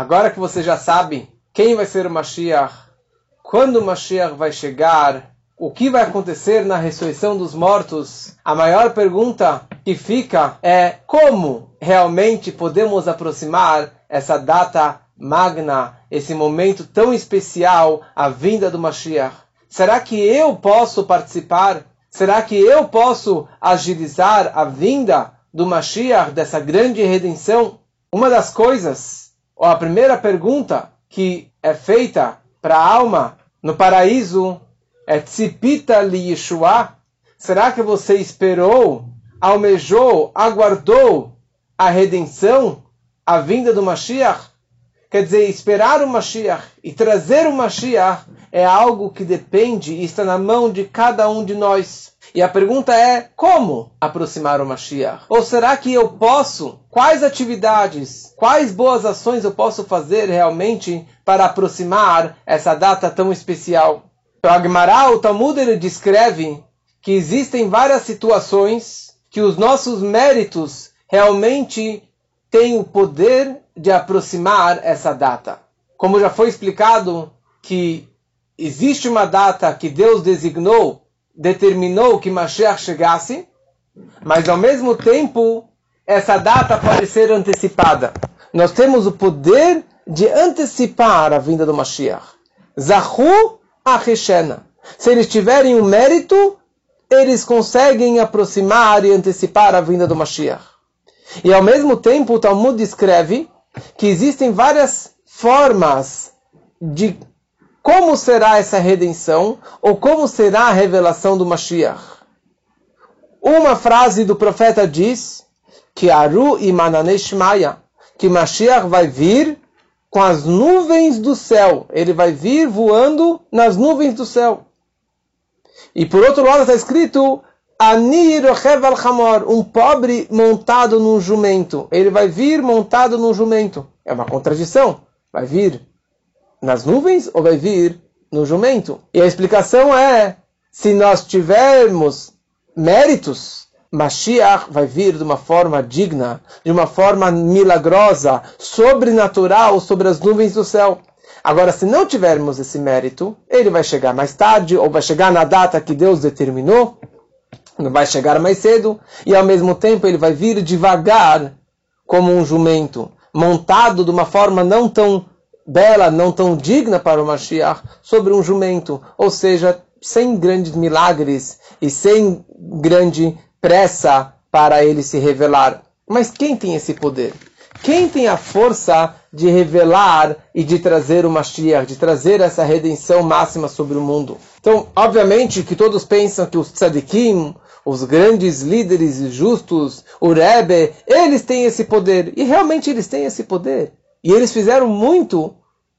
Agora que você já sabe quem vai ser o Mashiach, quando o Mashiach vai chegar, o que vai acontecer na ressurreição dos mortos, a maior pergunta que fica é como realmente podemos aproximar essa data magna, esse momento tão especial, a vinda do Mashiach. Será que eu posso participar? Será que eu posso agilizar a vinda do Mashiach, dessa grande redenção? Uma das coisas, ou a primeira pergunta que é feita para a alma no paraíso é Tzipita li Yeshua? Será que você esperou, almejou, aguardou a redenção, a vinda do Mashiach? Quer dizer, esperar o Mashiach e trazer o Mashiach é algo que depende e está na mão de cada um de nós. E a pergunta é: como aproximar o Mashiach? Ou será que eu posso? Quais atividades, quais boas ações eu posso fazer realmente para aproximar essa data tão especial? O Agmará, o Talmud, ele descreve que existem várias situações que os nossos méritos realmente têm o poder de aproximar essa data. Como já foi explicado que existe uma data que Deus designou, determinou que Mashiach chegasse, mas ao mesmo tempo essa data pode ser antecipada. Nós temos o poder de antecipar a vinda do Mashiach. Zahu Acheshena. Se eles tiverem o um mérito, eles conseguem aproximar e antecipar a vinda do Mashiach. E ao mesmo tempo o Talmud descreve que existem várias formas de como será essa redenção ou como será a revelação do Mashiach. Uma frase do profeta diz que Aru e Mananeshmaya, que Mashiach vai vir com as nuvens do céu. Ele vai vir voando nas nuvens do céu. E por outro lado está escrito Anir al um pobre montado num jumento. Ele vai vir montado num jumento. É uma contradição. Vai vir nas nuvens ou vai vir no jumento? E a explicação é: se nós tivermos méritos, Mashiach vai vir de uma forma digna, de uma forma milagrosa, sobrenatural sobre as nuvens do céu. Agora, se não tivermos esse mérito, ele vai chegar mais tarde ou vai chegar na data que Deus determinou vai chegar mais cedo, e ao mesmo tempo ele vai vir devagar, como um jumento, montado de uma forma não tão bela, não tão digna para o Mashiach, sobre um jumento, ou seja, sem grandes milagres e sem grande pressa para ele se revelar. Mas quem tem esse poder? Quem tem a força de revelar e de trazer o Mashiach, de trazer essa redenção máxima sobre o mundo? Então, obviamente que todos pensam que os tzadikim, os grandes líderes justos, o Rebbe, eles têm esse poder. E realmente eles têm esse poder. E eles fizeram muito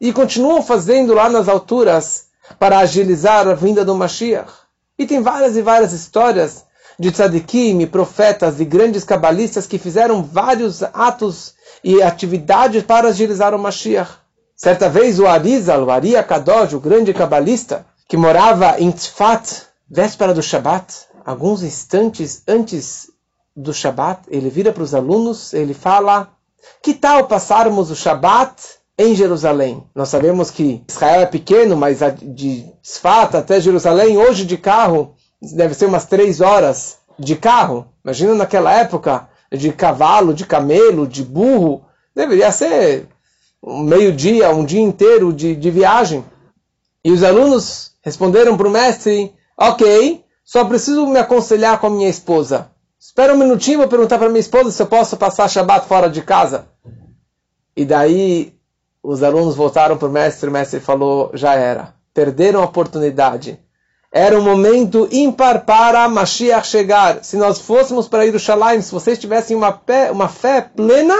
e continuam fazendo lá nas alturas para agilizar a vinda do Mashiach. E tem várias e várias histórias de tzadikim, profetas e grandes cabalistas que fizeram vários atos e atividades para agilizar o Mashiach. Certa vez o Arizal, o Ari Kadosh, o grande cabalista, que morava em Tzfat, véspera do Shabat, alguns instantes antes do Shabat, ele vira para os alunos, ele fala: Que tal passarmos o Shabat em Jerusalém? Nós sabemos que Israel é pequeno, mas de Sfat até Jerusalém, hoje de carro, deve ser umas três horas de carro. Imagina naquela época, de cavalo, de camelo, de burro, deveria ser meio-dia, um dia inteiro de, de viagem. E os alunos responderam para o mestre: Ok, só preciso me aconselhar com a minha esposa. Espera um minutinho, vou perguntar para minha esposa se eu posso passar Shabat fora de casa. E daí os alunos voltaram para o mestre, o mestre falou, já era. Perderam a oportunidade. Era um momento ímpar para Mashiach chegar. Se nós fôssemos para Yerushalayim, se vocês tivessem uma fé, uma fé plena,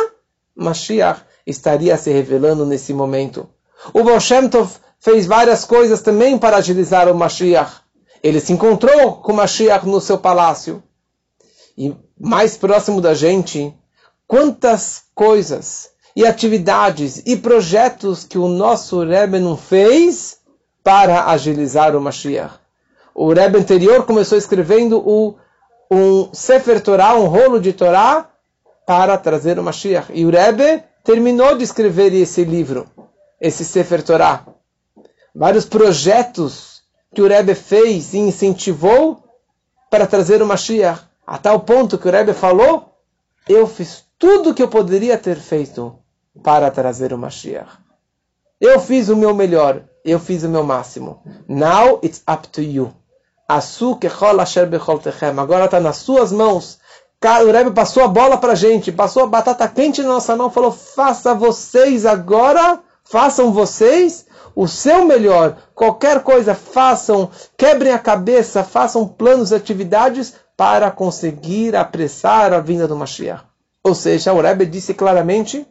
Mashiach estaria se revelando nesse momento. O Baal Shem Tov fez várias coisas também para agilizar o Mashiach. Ele se encontrou com Mashiach no seu palácio. E mais próximo da gente, quantas coisas e atividades e projetos que o nosso Rebbe não fez para agilizar o Mashiach. O Rebbe anterior começou escrevendo o, um Sefer Torah, um rolo de Torá, para trazer o Mashiach. E o Rebbe terminou de escrever esse livro, esse Sefer Torah. Vários projetos que o Rebbe fez e incentivou para trazer o Mashiach, a tal ponto que o Rebbe falou, eu fiz tudo o que eu poderia ter feito para trazer o Mashiach. Eu fiz o meu melhor, eu fiz o meu máximo. Now it's up to you. Agora está nas suas mãos. O Rebbe passou a bola para a gente, passou a batata quente na nossa mão, falou: faça vocês agora, façam vocês o seu melhor. Qualquer coisa, façam, quebrem a cabeça, façam planos e atividades para conseguir apressar a vinda do Mashiach. Ou seja, o Rebbe disse claramente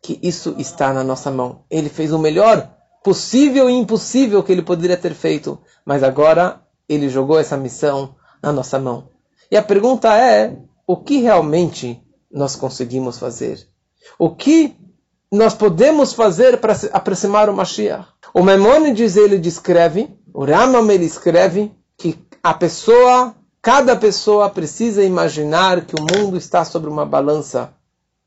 que isso está na nossa mão. Ele fez o melhor possível e impossível que ele poderia ter feito, mas agora ele jogou essa missão na nossa mão. E a pergunta é: o que realmente nós conseguimos fazer? O que nós podemos fazer para aproximar o Mashiach? O Maimonides ele descreve, o Ramam ele escreve que a pessoa, cada pessoa precisa imaginar que o mundo está sobre uma balança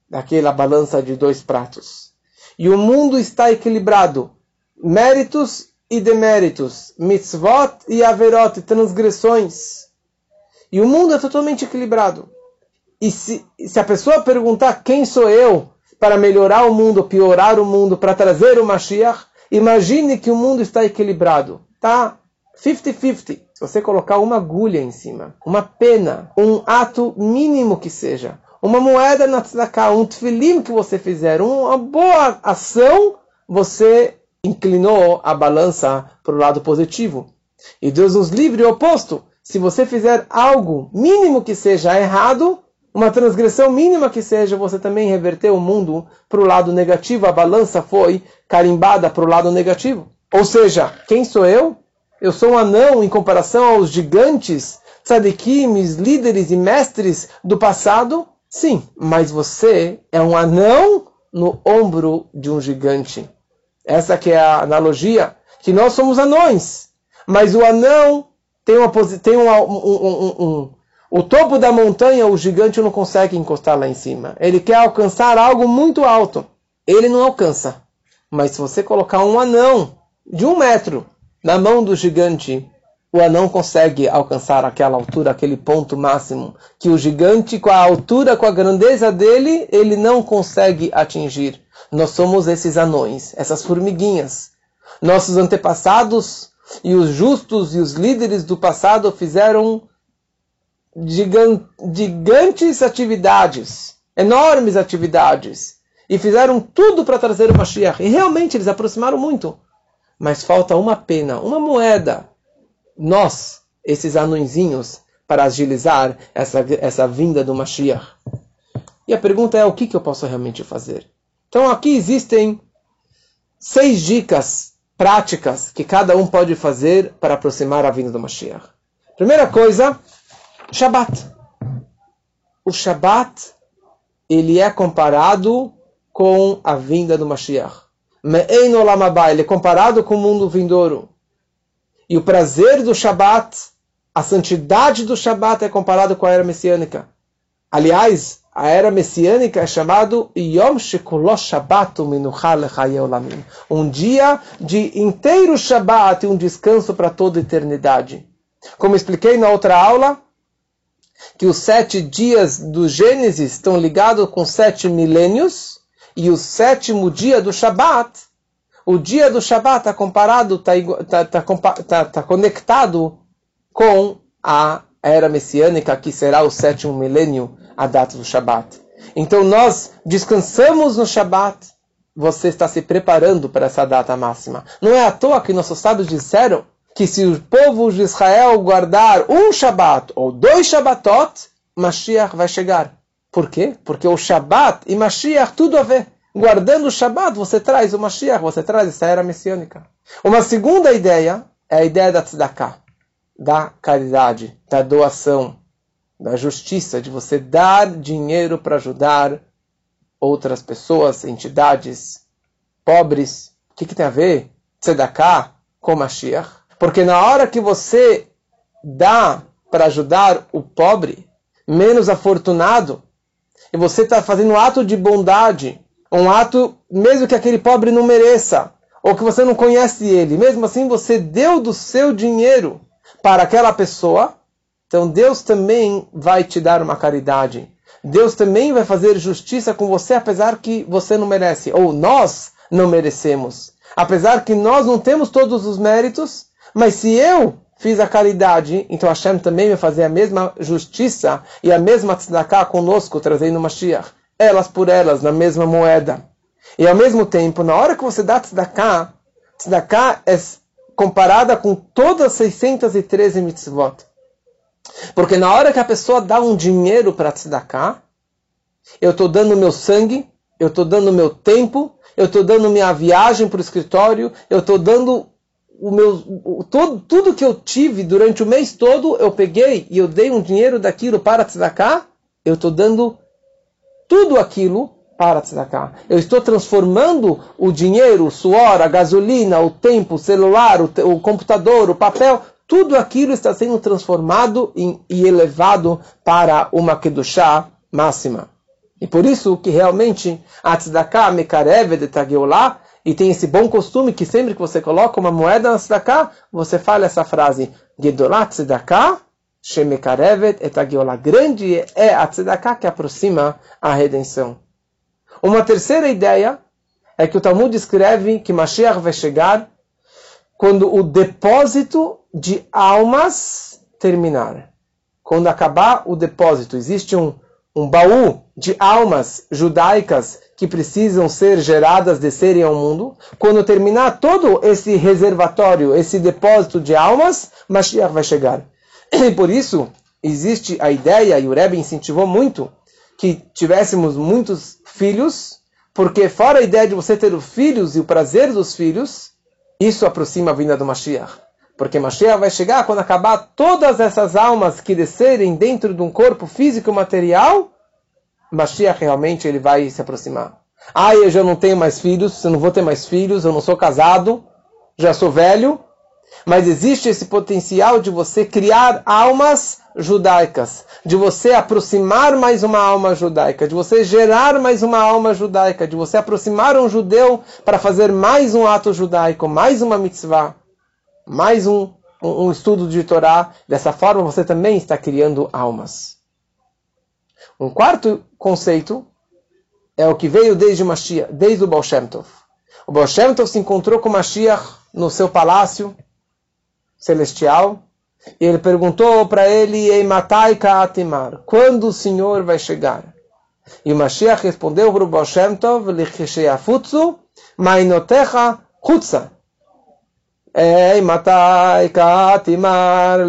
daquela balança de dois pratos. E o mundo está equilibrado. Méritos e deméritos. Mitzvot e averot, transgressões. E o mundo é totalmente equilibrado. E se, se a pessoa perguntar quem sou eu para melhorar o mundo, piorar o mundo, para trazer o Mashiach, imagine que o mundo está equilibrado. Tá 50-50. Se você colocar uma agulha em cima, uma pena, um ato mínimo que seja, uma moeda na tzedakah, um tefilim que você fizer, uma boa ação, você inclinou a balança para o lado positivo. E Deus nos livre o oposto. Se você fizer algo mínimo que seja errado, uma transgressão mínima que seja, você também reverteu o mundo para o lado negativo. A balança foi carimbada para o lado negativo. Ou seja, quem sou eu? Eu sou um anão em comparação aos gigantes, tzadikim, líderes e mestres do passado? Sim, mas você é um anão no ombro de um gigante. Essa que é a analogia, que nós somos anões, mas o anão tem, uma, tem um, um, um, o topo da montanha, o gigante não consegue encostar lá em cima. Ele quer alcançar algo muito alto. Ele não alcança. Mas se você colocar um anão de um metro na mão do gigante, o anão consegue alcançar aquela altura, aquele ponto máximo, que o gigante, com a altura, com a grandeza dele, ele não consegue atingir. Nós somos esses anões, essas formiguinhas. Nossos antepassados e os justos e os líderes do passado fizeram gigantes atividades, enormes atividades, e fizeram tudo para trazer o Mashiach. E realmente eles aproximaram muito. Mas falta uma pena, uma moeda nós, esses anõezinhos, para agilizar essa, essa vinda do Mashiach. E a pergunta é: o que, que eu posso realmente fazer? Então aqui existem seis dicas práticas que cada um pode fazer para aproximar a vinda do Mashiach. Primeira coisa, Shabat. O Shabat ele é comparado com a vinda do Mashiach. Ele é comparado com o mundo vindouro. E o prazer do Shabat, a santidade do Shabat é comparado com a era messiânica. Aliás, a era messiânica é chamado Yom Shekulosh Shabbatu Olamim. Um dia de inteiro Shabat e um descanso para toda a eternidade. Como expliquei na outra aula, que os sete dias do Gênesis estão ligados com sete milênios, e o sétimo dia do Shabat o dia do Shabat está comparado, está tá, tá, tá, tá, conectado com a era messiânica, que será o sétimo milênio, a data do Shabat. Então nós descansamos no Shabat, você está se preparando para essa data máxima. Não é à toa que nossos sábios disseram que se o povo de Israel guardar um Shabat ou dois Shabatot, Mashiach vai chegar. Por quê? Porque o Shabat e Mashiach tudo a ver guardando o Shabat, você traz o Mashiach, você traz essa era messiânica. Uma segunda ideia é a ideia da tzedakah, da caridade, da doação, da justiça, de você dar dinheiro para ajudar outras pessoas, entidades, pobres. O que, que tem a ver tzedakah com Mashiach? Porque na hora que você dá para ajudar o pobre, menos afortunado, e você está fazendo um ato de bondade um ato mesmo que aquele pobre não mereça, ou que você não conhece ele, mesmo assim você deu do seu dinheiro para aquela pessoa, então Deus também vai te dar uma caridade. Deus também vai fazer justiça com você, apesar que você não merece, ou nós não merecemos. Apesar que nós não temos todos os méritos, mas se eu fiz a caridade, então Hashem também vai fazer a mesma justiça e a mesma tzedakah conosco, trazendo Mashiach. Elas por elas, na mesma moeda. E ao mesmo tempo, na hora que você dá tzedakah, tzedakah é comparada com todas as 613 mitzvot. Porque na hora que a pessoa dá um dinheiro para tzedakah, eu estou dando meu sangue, eu estou dando meu tempo, eu estou dando minha viagem para o escritório, eu estou dando o meu, o, todo, tudo que eu tive durante o mês todo, eu peguei e eu dei um dinheiro daquilo para tzedakah, eu estou dando tudo aquilo para tzedakah. Eu estou transformando o dinheiro, o suor, a gasolina, o tempo, o celular, o, o computador, o papel, tudo aquilo está sendo transformado em, e elevado para uma kedushá máxima. E por isso que realmente a tzedakah mekarev de tageolá, e tem esse bom costume que sempre que você coloca uma moeda na tzedakah, você fala essa frase, Gedolat tzedakah, shemekarevet et tageolá. Grande é a tzedakah que aproxima a redenção. Uma terceira ideia é que o Talmud escreve que Mashiach vai chegar quando o depósito de almas terminar. Quando acabar o depósito, existe um, um baú de almas judaicas que precisam ser geradas, descerem ao mundo. Quando terminar todo esse reservatório, esse depósito de almas, Mashiach vai chegar. E por isso existe a ideia, e o Rebbe incentivou muito, que tivéssemos muitos filhos, porque fora a ideia de você ter os filhos e o prazer dos filhos, isso aproxima a vinda do Mashiach. Porque Mashiach vai chegar quando acabar todas essas almas que descerem dentro de um corpo físico e material, Mashiach realmente ele vai se aproximar. Ah, eu já não tenho mais filhos, eu não vou ter mais filhos, eu não sou casado, já sou velho, mas existe esse potencial de você criar almas judaicas, de você aproximar mais uma alma judaica, de você gerar mais uma alma judaica, de você aproximar um judeu para fazer mais um ato judaico, mais uma mitzvah mais um, um, estudo de Torá. Dessa forma, você também está criando almas. Um quarto conceito é o que veio desde Mashiach, desde o Baal Shem Tov. O Baal Shem Tov se encontrou com Mashiach no seu palácio celestial e ele perguntou para ele, Ei matai quando o Senhor vai chegar? E o Mashiach respondeu para o Baal Shem Tov, Lichisheyafutsu, mainotecha chutza. Ei, matai katimar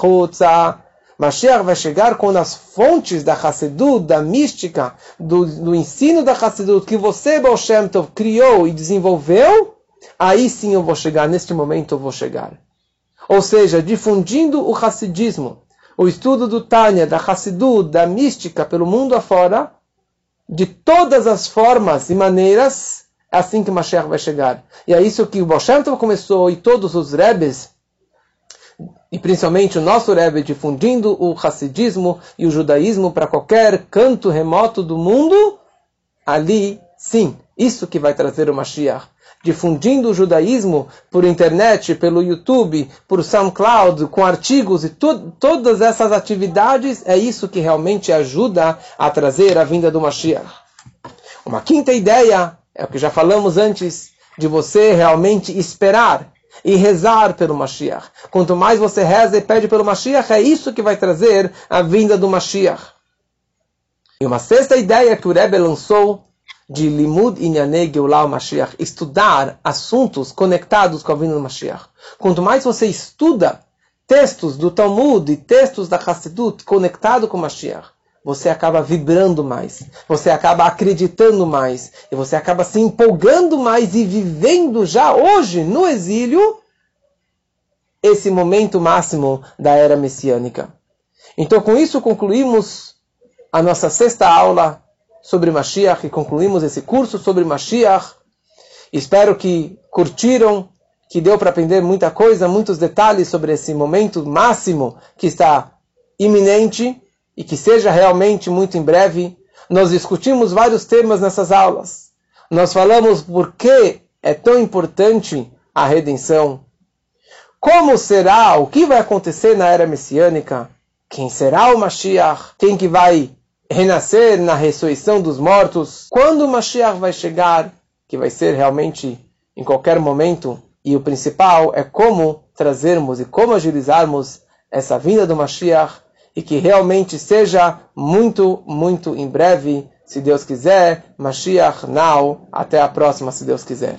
chutza. Mashiach vai chegar quando as fontes da Hassedut, da mística, do, do ensino da Hassedut, que você, Baal Shem Tov, criou e desenvolveu, aí sim eu vou chegar, neste momento eu vou chegar. Ou seja, difundindo o Hassidismo, o estudo do Tânia, da Hassidut, da mística pelo mundo afora, de todas as formas e maneiras, é assim que Mashiach vai chegar. E é isso que o Baal Shem Tov começou e todos os Rebes, e principalmente o nosso Rebbe, difundindo o Hassidismo e o judaísmo para qualquer canto remoto do mundo, ali, sim, isso que vai trazer o Mashiach. Difundindo o judaísmo por internet, pelo YouTube, por SoundCloud, com artigos e to todas essas atividades, é isso que realmente ajuda a trazer a vinda do Mashiach. Uma quinta ideia é o que já falamos antes, de você realmente esperar e rezar pelo Mashiach. Quanto mais você reza e pede pelo Mashiach, é isso que vai trazer a vinda do Mashiach. E uma sexta ideia que o Rebbe lançou de Limud Inyanei Geulah Mashiach, estudar assuntos conectados com a vinda do Mashiach. Quanto mais você estuda textos do Talmud e textos da Hassidut conectados com o Mashiach, você acaba vibrando mais, você acaba acreditando mais, e você acaba se empolgando mais e vivendo já hoje no exílio esse momento máximo da era messiânica. Então, com isso, concluímos a nossa sexta aula sobre Mashiach e concluímos esse curso sobre Mashiach. Espero que curtiram, que deu para aprender muita coisa, muitos detalhes sobre esse momento máximo que está iminente e que seja realmente muito em breve. Nós discutimos vários temas nessas aulas. Nós falamos por que é tão importante a redenção. Como será, o que vai acontecer na era messiânica? Quem será o Mashiach? Quem que vai renascer na ressurreição dos mortos? Quando o Mashiach vai chegar? Que vai ser realmente em qualquer momento. E o principal é como trazermos e como agilizarmos essa vinda do Mashiach e que realmente seja muito, muito em breve, se Deus quiser. Mashiach now. Até a próxima, se Deus quiser.